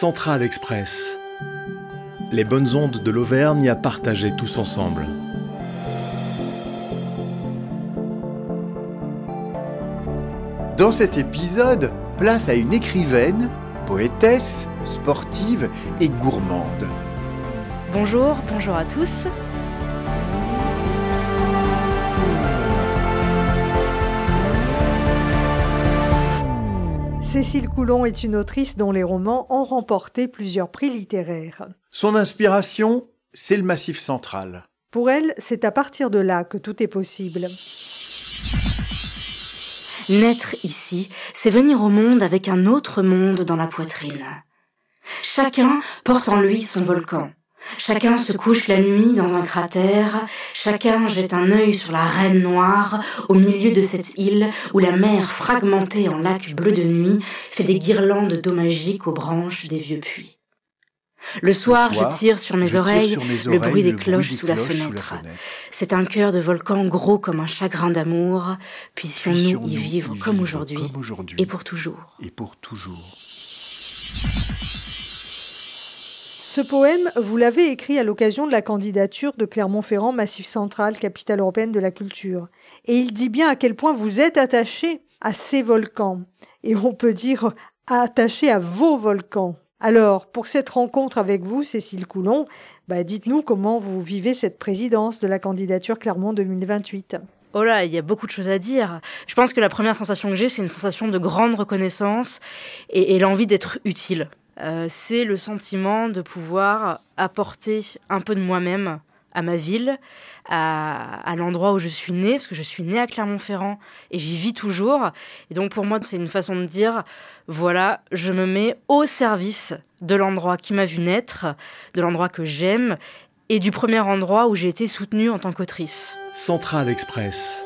Central Express. Les bonnes ondes de l'Auvergne à partager tous ensemble. Dans cet épisode, place à une écrivaine, poétesse, sportive et gourmande. Bonjour, bonjour à tous. Cécile Coulon est une autrice dont les romans ont remporté plusieurs prix littéraires. Son inspiration, c'est le Massif central. Pour elle, c'est à partir de là que tout est possible. Naître ici, c'est venir au monde avec un autre monde dans la poitrine. Chacun porte en lui son volcan. Chacun se couche la nuit dans un cratère, chacun jette un œil sur la reine noire au milieu de cette île où la mer fragmentée en lac bleu de nuit fait des guirlandes d'eau magique aux branches des vieux puits. Le soir, je tire sur mes, oreilles, le bruit des cloches, sous, la fenêtre. C'est un cœur de volcan gros comme un chagrin d'amour. Puissions-nous y vivre, comme aujourd'hui et pour toujours. Et pour toujours. Ce poème, vous l'avez écrit à l'occasion de la candidature de Clermont-Ferrand, Massif central, capitale européenne de la culture. Et il dit bien à quel point vous êtes attaché à ces volcans. Et on peut dire attaché à vos volcans. Alors, pour cette rencontre avec vous, Cécile Coulon, bah, dites-nous comment vous vivez cette présidence de la candidature Clermont 2028. Oh là, il y a beaucoup de choses à dire. Je pense que la première sensation que j'ai, c'est une sensation de grande reconnaissance et l'envie d'être utile. Euh, c'est le sentiment de pouvoir apporter un peu de moi-même à ma ville, à, l'endroit où je suis née, parce que je suis née à Clermont-Ferrand et j'y vis toujours. Et donc pour moi, c'est une façon de dire, voilà, je me mets au service de l'endroit qui m'a vu naître, de l'endroit que j'aime et du premier endroit où j'ai été soutenue en tant qu'autrice. Central Express.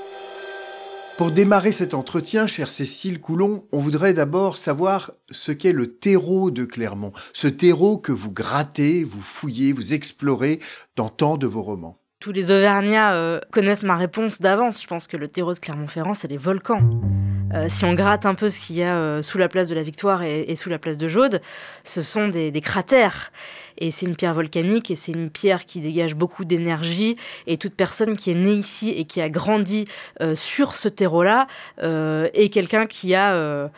Pour démarrer cet entretien, chère Cécile Coulon, on voudrait d'abord savoir ce qu'est le terreau de Clermont, ce terreau que vous grattez, vous fouillez, vous explorez dans tant de vos romans. Tous les Auvergnats euh, connaissent ma réponse d'avance. Je pense que le terreau de Clermont-Ferrand, c'est les volcans. Euh, si on gratte un peu ce qu'il y a euh, sous la place de la Victoire et, sous la place de Jaude, ce sont des cratères. Et c'est une pierre volcanique et c'est une pierre qui dégage beaucoup d'énergie. Et toute personne qui est née ici et qui a grandi euh, sur ce terreau-là euh, est quelqu'un qui a euh,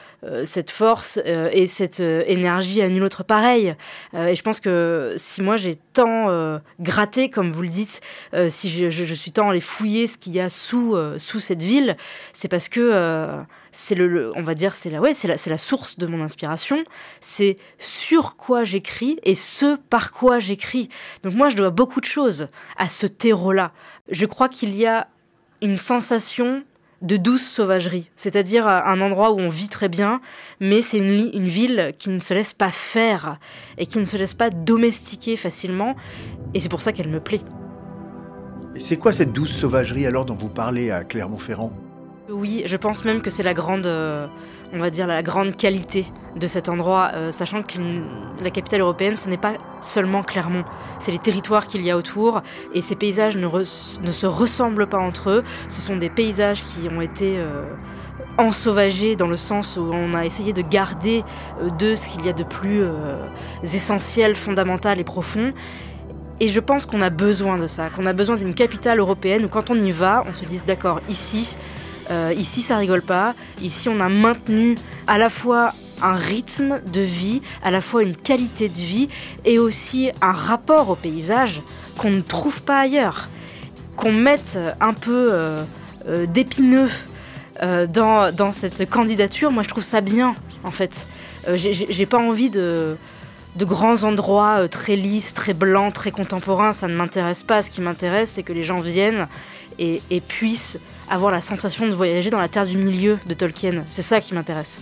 cette force et cette énergie à nul autre pareil. et je pense que si moi j'ai tant gratté, comme vous le dites, si je, je, suis tant allé fouiller ce qu'il y a sous, sous cette ville, c'est parce que c'est le, on va dire, c'est la, ouais, c'est la, c'est la source de mon inspiration. C'est sur quoi j'écris et ce par quoi j'écris. Donc moi, je dois beaucoup de choses à ce terreau-là. Je crois qu'il y a une sensation de douce sauvagerie, c'est-à-dire un endroit où on vit très bien, mais c'est une, ville qui ne se laisse pas faire et qui ne se laisse pas domestiquer facilement, et c'est pour ça qu'elle me plaît. Et c'est quoi cette douce sauvagerie alors dont vous parlez à Clermont-Ferrand? Oui, je pense même que c'est la grande, euh, on va dire la grande qualité de cet endroit, euh, sachant que la capitale européenne, ce n'est pas seulement Clermont, c'est les territoires qu'il y a autour, et ces paysages ne, se ressemblent pas entre eux. Ce sont des paysages qui ont été euh, ensauvagés dans le sens où on a essayé de garder de ce qu'il y a de plus essentiel, fondamental et profond. Et je pense qu'on a besoin de ça, qu'on a besoin d'une capitale européenne où quand on y va, on se dise d'accord, ici, euh, ici, ça rigole pas. Ici, on a maintenu à la fois un rythme de vie, à la fois une qualité de vie et aussi un rapport au paysage qu'on ne trouve pas ailleurs. Qu'on mette un peu euh, euh, d'épineux dans, cette candidature, moi je trouve ça bien en fait. J'ai pas envie de, grands endroits très lisses, très blancs, très contemporains, ça ne m'intéresse pas. Ce qui m'intéresse, c'est que les gens viennent et puissent avoir la sensation de voyager dans la terre du milieu de Tolkien. C'est ça qui m'intéresse.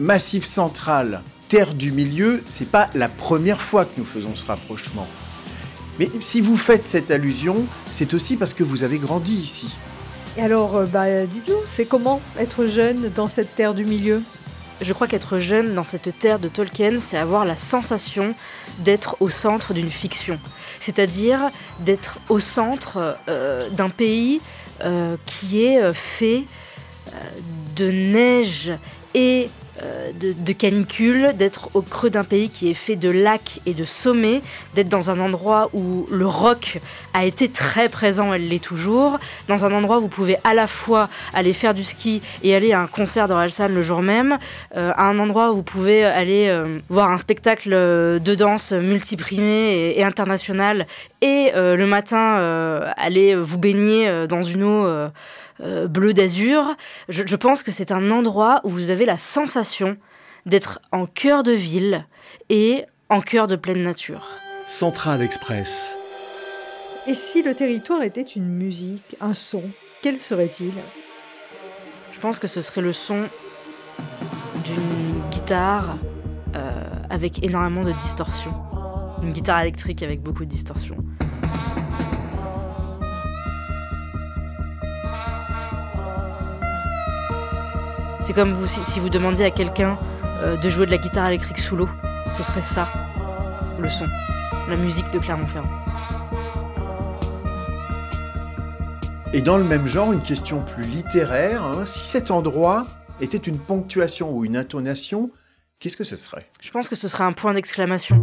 Massif central, terre du milieu, c'est pas la première fois que nous faisons ce rapprochement. Mais si vous faites cette allusion, c'est aussi parce que vous avez grandi ici. Et alors, euh, bah, dites-nous, c'est comment être jeune dans cette terre du milieu? Je crois qu'être jeune dans cette terre de Tolkien, c'est avoir la sensation d'être au centre d'une fiction. C'est-à-dire d'être au centre euh, d'un pays qui est euh, fait euh, de neige. Et euh, de, canicule, d'être au creux d'un pays qui est fait de lacs et de sommets, d'être dans un endroit où le rock a été très présent, elle l'est toujours, dans un endroit où vous pouvez à la fois aller faire du ski et aller à un concert d'Orelsan le jour même, euh, à un endroit où vous pouvez aller euh, voir un spectacle de danse multiprimé et, et international, et le matin aller vous baigner dans une eau euh, bleu d'azur. Je, pense que c'est un endroit où vous avez la sensation d'être en cœur de ville et en cœur de pleine nature. Central Express. Et si le territoire était une musique, un son, quel serait-il? Je pense que ce serait le son d'une guitare euh, avec énormément de distorsion. Une guitare électrique avec beaucoup de distorsion. C'est comme vous, si vous demandiez à quelqu'un euh, de jouer de la guitare électrique sous l'eau. Ce serait ça, le son, la musique de Clermont-Ferrand. Et dans le même genre, une question plus littéraire, hein. si cet endroit était une ponctuation ou une intonation, qu'est-ce que ce serait? Je pense que ce serait un point d'exclamation.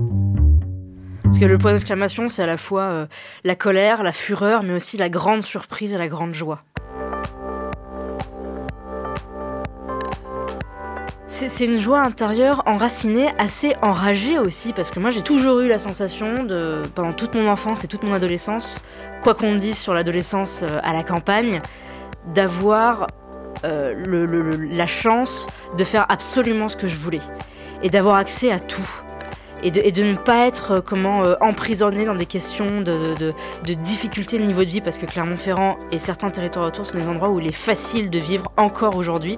Parce que le point d'exclamation, c'est à la fois euh, la colère, la fureur, mais aussi la grande surprise et la grande joie. C'est une joie intérieure enracinée, assez enragée aussi, parce que moi j'ai toujours eu la sensation de, pendant toute mon enfance et toute mon adolescence, quoi qu'on dise sur l'adolescence euh, à la campagne, d'avoir euh, la chance de faire absolument ce que je voulais et d'avoir accès à tout. Et de, ne pas être euh, comment emprisonné dans des questions de, de, difficultés de niveau de vie parce que Clermont-Ferrand et certains territoires autour sont des endroits où il est facile de vivre encore aujourd'hui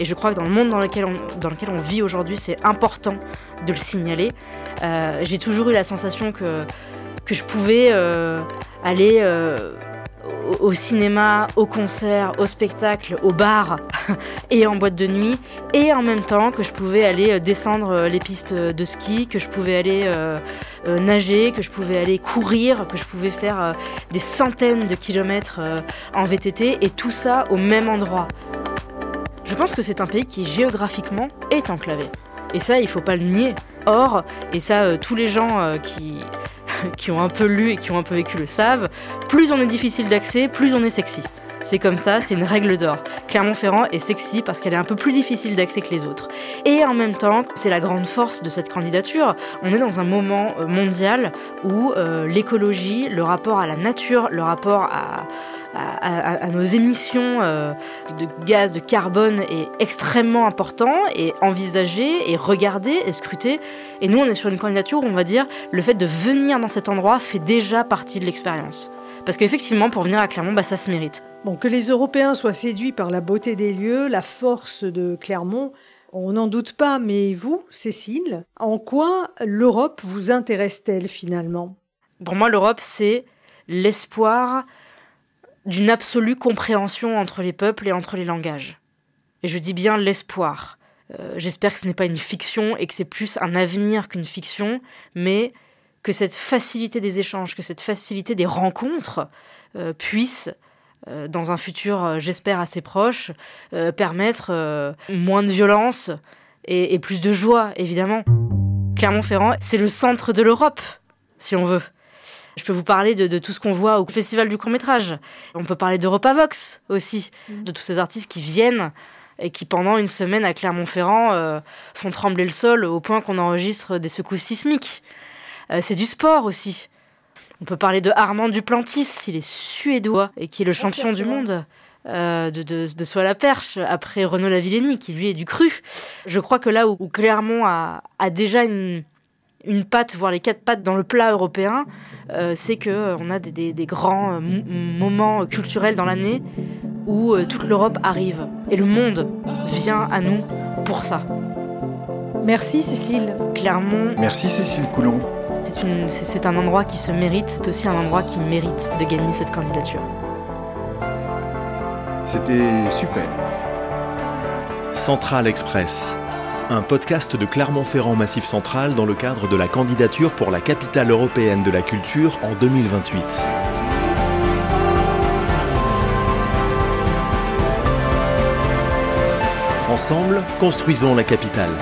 et je crois que dans le monde dans lequel on, vit aujourd'hui, c'est important de le signaler. Euh, j'ai toujours eu la sensation que, que je pouvais euh, aller euh, au, cinéma, au concert, au spectacle, au bar et en boîte de nuit, et en même temps que je pouvais aller descendre les pistes de ski, que je pouvais aller nager, que je pouvais aller courir, que je pouvais faire des centaines de kilomètres en VTT, et tout ça au même endroit. Je pense que c'est un pays qui géographiquement est enclavé. Et ça, il faut pas le nier. Or, et ça, euh, tous les gens euh, qui, qui ont un peu lu et qui ont un peu vécu le savent, plus on est difficile d'accès, plus on est sexy. C'est comme ça, c'est une règle d'or. Clermont-Ferrand est sexy parce qu'elle est un peu plus difficile d'accès que les autres. Et en même temps, c'est la grande force de cette candidature. On est dans un moment euh, mondial où l'écologie, le rapport à la nature, le rapport à, à, nos émissions euh, de gaz, de carbone est extrêmement important et envisagé et regardé et scruté. Et nous, on est sur une candidature où on va dire le fait de venir dans cet endroit fait déjà partie de l'expérience. Parce qu'effectivement, pour venir à Clermont, bah, ça se mérite. Que les Européens soient séduits par la beauté des lieux, la force de Clermont, on n'en doute pas, mais vous, Cécile, en quoi l'Europe vous intéresse-t-elle finalement? Pour moi, l'Europe, c'est l'espoir d'une absolue compréhension entre les peuples et entre les langages. Et je dis bien l'espoir. Euh, j'espère que ce n'est pas une fiction et que c'est plus un avenir qu'une fiction, mais que cette facilité des échanges, que cette facilité des rencontres euh, puisse, euh, dans un futur, j'espère, assez proche, permettre moins de violence et plus de joie, évidemment. Clermont-Ferrand, c'est le centre de l'Europe, si on veut. Je peux vous parler de, tout ce qu'on voit au Festival du court métrage. On peut parler d'Europavox aussi, mm. de tous ces artistes qui viennent et qui pendant une semaine à Clermont-Ferrand euh, font trembler le sol au point qu'on enregistre des secousses sismiques. Euh, c'est du sport aussi. On peut parler de Armand Duplantis, il est suédois et qui est le champion du monde. Euh, de, de, de la Perche, après Renaud Lavillenie, qui lui est du cru. Je crois que là où, Clermont a, a déjà une, une patte, voire les quatre pattes dans le plat européen, euh, c'est que euh, on a des, grands euh, moments culturels dans l'année où toute l'Europe arrive et le monde vient à nous pour ça. Merci Cécile. Clermont. Merci Cécile Coulon. C'est un endroit qui se mérite, c'est aussi un endroit qui mérite de gagner cette candidature. C'était super. Central Express un podcast de Clermont-Ferrand Massif Central dans le cadre de la candidature pour la capitale européenne de la culture en 2028. En Ensemble, construisons la capitale.